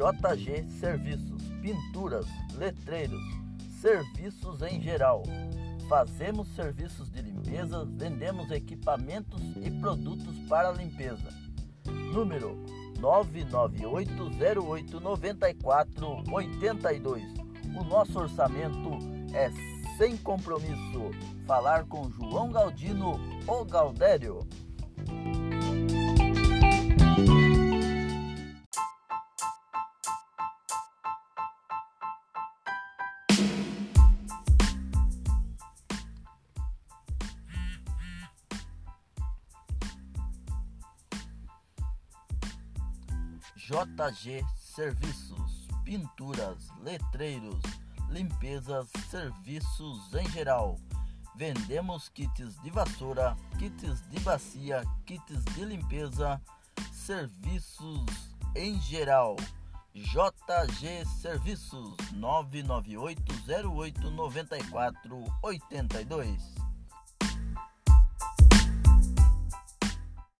JG Serviços, pinturas, letreiros, serviços em geral. Fazemos serviços de limpeza, vendemos equipamentos e produtos para limpeza. Número 998089482. O nosso orçamento é sem compromisso. Falar com João Galdino ou Galdério. JG Serviços, pinturas, letreiros, limpezas, serviços em geral. Vendemos kits de vassoura, kits de bacia, kits de limpeza, serviços em geral. JG Serviços 998089482